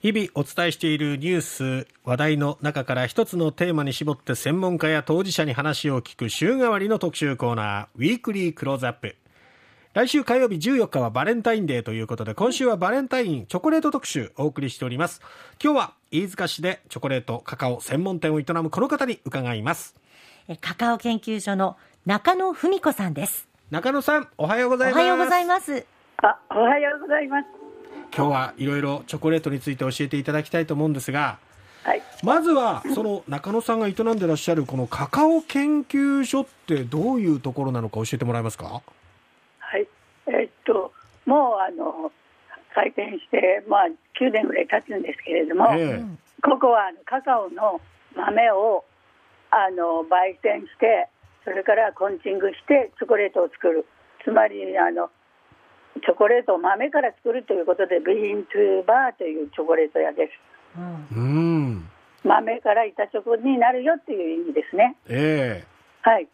日々お伝えしているニュース、話題の中から一つのテーマに絞って専門家や当事者に話を聞く週替わりの特集コーナー、ウィークリークローズアップ。来週火曜日14日はバレンタインデーということで、今週はバレンタインチョコレート特集お送りしております。今日は飯塚市でチョコレート、カカオ専門店を営むこの方に伺います。カカオ研究所の中野文子さんです。中野さん、おはようございます。おはようございます。あ、おはようございます。今日はいろいろチョコレートについて教えていただきたいと思うんですが、はい、まずはその中野さんが営んでらっしゃるこのカカオ研究所ってどういうところなのか教えてもらえますか？はい。えー、っともうあの開店してまあ9年ぐらい経つんですけれども、えー、ここはカカオの豆をあの焙煎してそれからコンチングしてチョコレートを作る。つまりあのチョコレートを豆から作るということでビーントゥーバーというチョコレート屋です、うん、豆から板チョコになるよっていう意味ですね。ええ。ー、はい。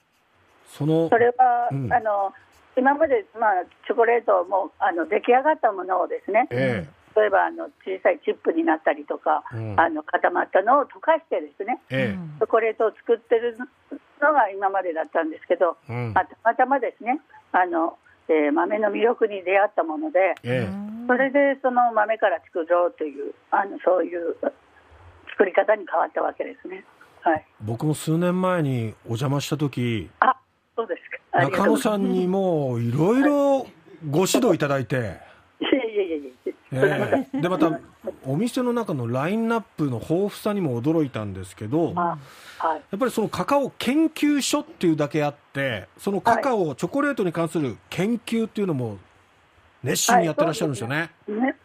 そのそれは、うん、あの今まで、まあ、チョコレートもあの出来上がったものをですね、えー、例えばあの小さいチップになったりとか、うん、あの固まったのを溶かしてですね、えー、チョコレートを作ってるのが今までだったんですけど、うん、まあ、たまたまですねあのえー、豆の魅力に出会ったもので、えー、それでその豆から作ろうというあのそういう作り方に変わったわけですね、はい、僕も数年前にお邪魔した時あそうですか。中野さんにもいろいろご指導いただいて、い。えいえいえいえ、えー、でまたお店の中のラインナップの豊富さにも驚いたんですけど、はい、やっぱりそのカカオ研究所っていうだけあって、そのカカオ、はい、チョコレートに関する研究っていうのも熱心にやってらっしゃるんですよね。はい、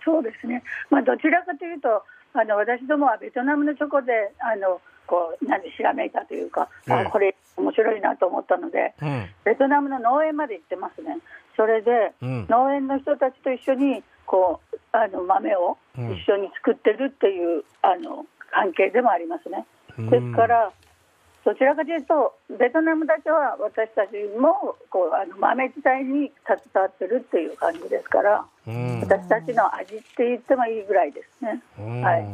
そうですね、ね、そうですね。まあ、どちらかというと、あの私どもはベトナムのチョコで、あのこうなんでひらめいたというか、ええ、あこれ、面白いなと思ったので、うん、ベトナムの農園まで行ってますね、それで、うん、農園の人たちと一緒にこうあの豆を一緒に作ってるっていう、あの関係でもありますね。ですからどちらかというとベトナムだけは私たちもこうあの豆自体に携わってるっていう感じですから私たちの味って言ってもいいぐらいですね。はい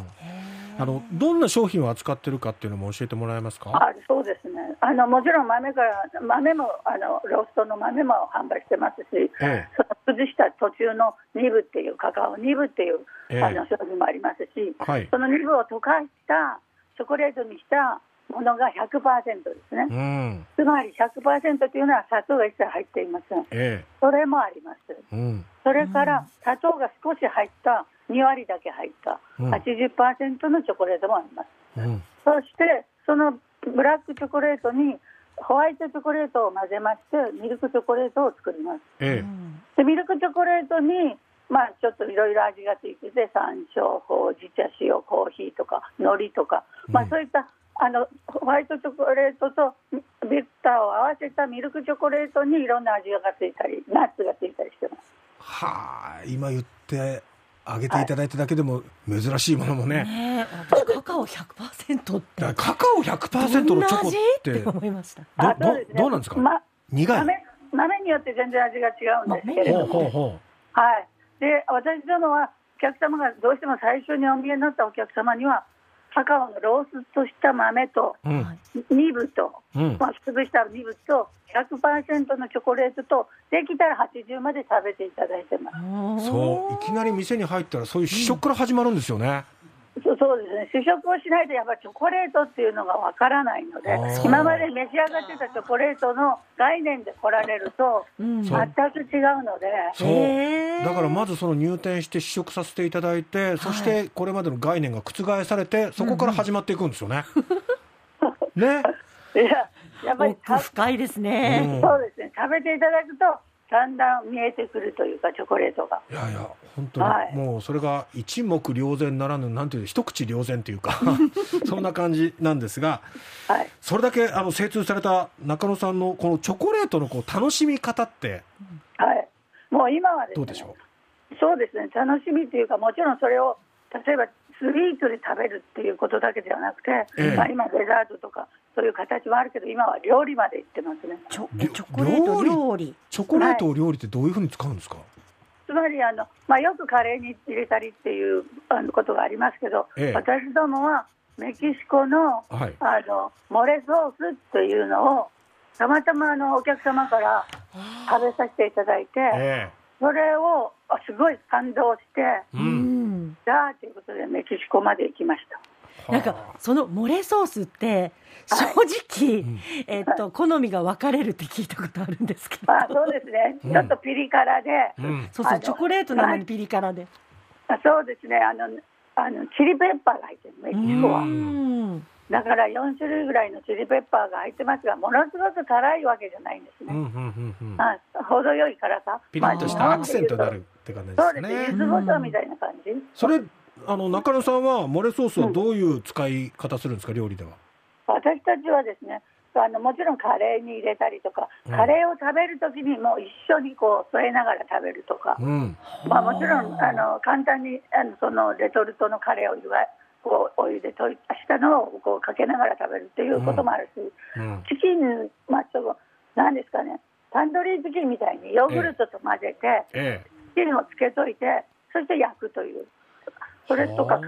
あのどんな商品を扱ってるかっていうのも教えてもらえますか？あそうですね。あのもちろん豆から豆もあのローストの豆も販売してますし、ええ、その崩した途中のニブっていうカカオニブっていう、え、あの商品もありますし、はい、そのニブを溶かしたチョコレートにしたものが100%ですね、うん、つまり100%というのは砂糖が一切入っていません、それもあります、うん、それから砂糖が少し入った2割だけ入った。80%のチョコレートもあります、うん、そしてそのブラックチョコレートにホワイトチョコレートを混ぜましてミルクチョコレートを作ります、ええ、でミルクチョコレートにまあちょっといろいろ味がついてて山椒ほうじ茶塩コーヒーとか海苔とか、まあそういったあのホワイトチョコレートとビッターを合わせたミルクチョコレートにいろんな味がついたりナッツがついたりしてます。はあ今言ってあげていただいただけでも珍しいものもね。ねカカオ100%って。カカオ100%のチョコって。って思いました。ど、どどうなんですか、ま、苦い豆。豆によって全然味が違うんですけれども。ほうほうほうはい。で、私どもはお客様がどうしても最初にお見えになったお客様には、カカオのローストした豆と、ニブと、うん、まあ、潰したニブと、100%のチョコレートと、できたら80まで食べていただいてます。そう、いきなり店に入ったら、そういう試食から始まるんですよね。そうそうですね。試食をしないとやっぱチョコレートっていうのがわからないので今まで召し上がってたチョコレートの概念で来られると全く違うので、そう。だからまずその入店して試食させていただいてそしてこれまでの概念が覆されてそこから始まっていくんですよね。ね。いややっぱり深いですね、うん、そうですね。食べていただくとだんだん見えてくるというか、チョコレートが。いやいや、本当に、はい、もうそれが一目瞭然ならぬ、なんていう、一口瞭然というか そんな感じなんですが、はい、それだけあの精通された中野さんのこのチョコレートのこう楽しみ方って、はい、もう今はですね、どうでしょう？そうですね、楽しみというか、もちろんそれを例えばスイートで食べるっていうことだけではなくて、ええ、まあ、今、デザートとかそういう形もあるけど、今は料理までいってますね。チョチョコレート料理。チョコレートを料理ってどういうふうに使うんですか、はい、つまりあの、まあ、よくカレーに入れたりっていうあのことがありますけど、ええ。私どもはメキシコの,、はい。あのモレソースというのをたまたまあのお客様から食べさせていただいて、え。それをあすごい感動して、うんんじゃあということでメキシコまで行きました。なんかそのモレソースって正直、ん。えっと好みが分かれるって聞いたことあるんですけど、あそうですね、うん。ちょっとピリ辛で、うん。そうそうチョコレートなのにピリ辛で、あそうですね。あのあの、チリペッパーが入ってる、メキシコは。うん。だから4種類ぐらいのチリペッパーが入ってますが、ものすごく辛いわけじゃないんですね。うんうんうんうん。あ程よい辛さ。ピリッとしたアクセントになるって感じでそうですね、みたいな感じ。それあの中野さんはモレソースはどういう使い方するんですか？料理では。私たちはですね、あのもちろんカレーに入れたりとか、うん。カレーを食べるときにもう一緒にこう添えながら食べるとか、うん。まあ、もちろんあの簡単にあのそのレトルトのカレーをこうお湯で溶いたしたのをこうかけながら食べるっていうこともあるし、うん。チキン、まあ、ちょっとなんですかね、タンドリーチキンみたいにヨーグルトと混ぜて、えチキンをつけといて、そして焼くという、それとか、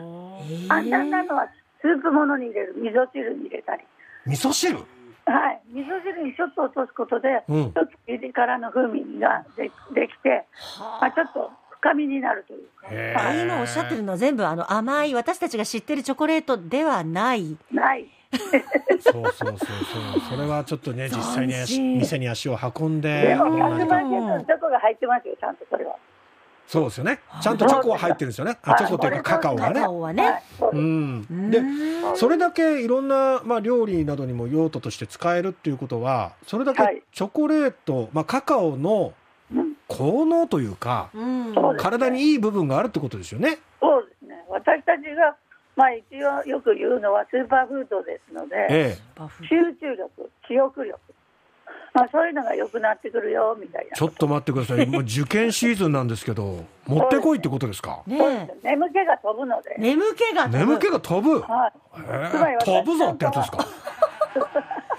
え簡単なのはスープものに入れる、味噌汁に入れたり、味噌汁？はい、味噌汁にちょっと落とすことで、うん。ちょっとピリ辛の風味がでできて、まあ、ちょっと深みになるという。か、今おっしゃってるのは全部あの甘い私たちが知ってるチョコレートではない。ない。そうそうそうそう。それはちょっとね実際に店に足を運んで。でも100いろんな人万円のチョコが入ってますよ、ちゃんとそれは。そうですよね。ちゃんとチョコは入ってるんですよね。あチョコっていうかカカオがカねカオはね、うん。でそれだけいろんな、まあ、料理などにも用途として使えるっていうことはそれだはい。けチョコレート、まあ、カカオのうん効能というか体にいい部分があるってことですよね。そうですね。私たちが、まあ一応よく言うのはスーパーフードですので、ええ、集中力、記憶力、まあそういうのが良くなってくるよ、みたいな。ちょっと待ってください。もう受験シーズンなんですけど 持ってこいってことですか？ね眠気が飛ぶので。眠気が飛ぶ。眠気が飛ぶ、はい。え。飛ぶぞってやつですか？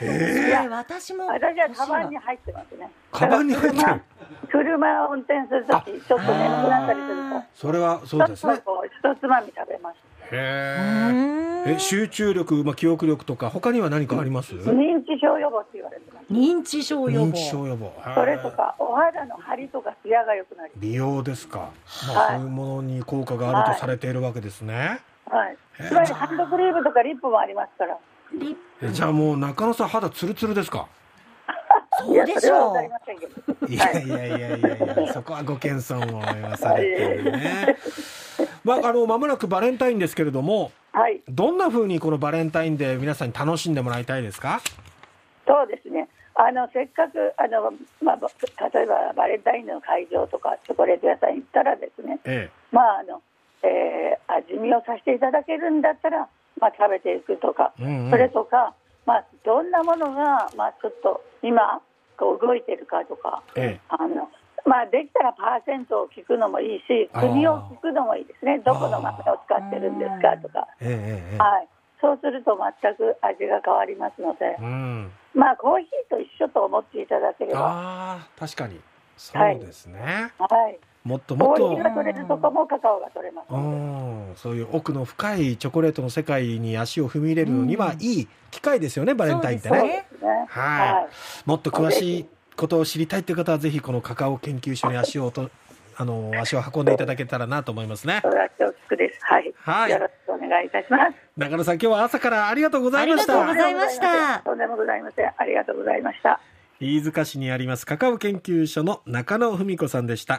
へえ。いや私も。私はカバンに入ってますね。カバンに入ってる？車車を運転するとき、ちょっと眠くなったりすると、それはそうですね。ちょっとこう一つまみ食べます。うへん。ええ集中力、まあ、記憶力とか他には何かあります？認知症予防って言われてます。認知症予防。認知症予防。それとか、お肌の張りとかツヤが良くなり美容ですか、まあ、はいそういうものに効果があるとされているわけですね、はい。へえ。つまりハンドクリームとかリップもありますから。リえじゃあもう中野さん肌ツルツルですか？そうでしょわかりませんけど。いやいやいやいやい。やそこはご謙遜を言わされてるね。まああの間もなくバレンタインですけれどもはい。どんな風にこのバレンタインで皆さんに楽しんでもらいたいですか？あのせっかくあのまあば例えばバレンタインの会場とかチョコレート屋さんに行ったらですね。えまああの、えー味見をさせていただけるんだったらまあ食べていくとか、うんうん。それとかまあどんなものがまあちょっと今こう動いてるかとか。ええ。あのまあ、できたらパーセントを聞くのもいいし、国を聞くのもいいですね、どこの豆を使ってるんですかとか、えええええ。はい、そうすると全く味が変わりますので。え、うん。まあ、コーヒーと一緒と思っていただければ、ああ確かに。そうですね、はい、もっともっと。コーヒーが取れるとこもカカオが取れます。うん。そういう奥の深いチョコレートの世界に足を踏み入れるのにはいい機会ですよね、バレンタインってね。ね。はい。はい。もっと詳しいことを知りたいという方はぜひこのカカオ研究所に足をとあの足を運んでいただけたらなと思いますねそ。れは恐縮です。はい。はいよろしくお願いいたします。中野さん今日は朝からありがとうございましありがとうごた。ざいましたとんでもございません。ありがとうございました。飯塚市にありますカカオ研究所の中野文子さんでした。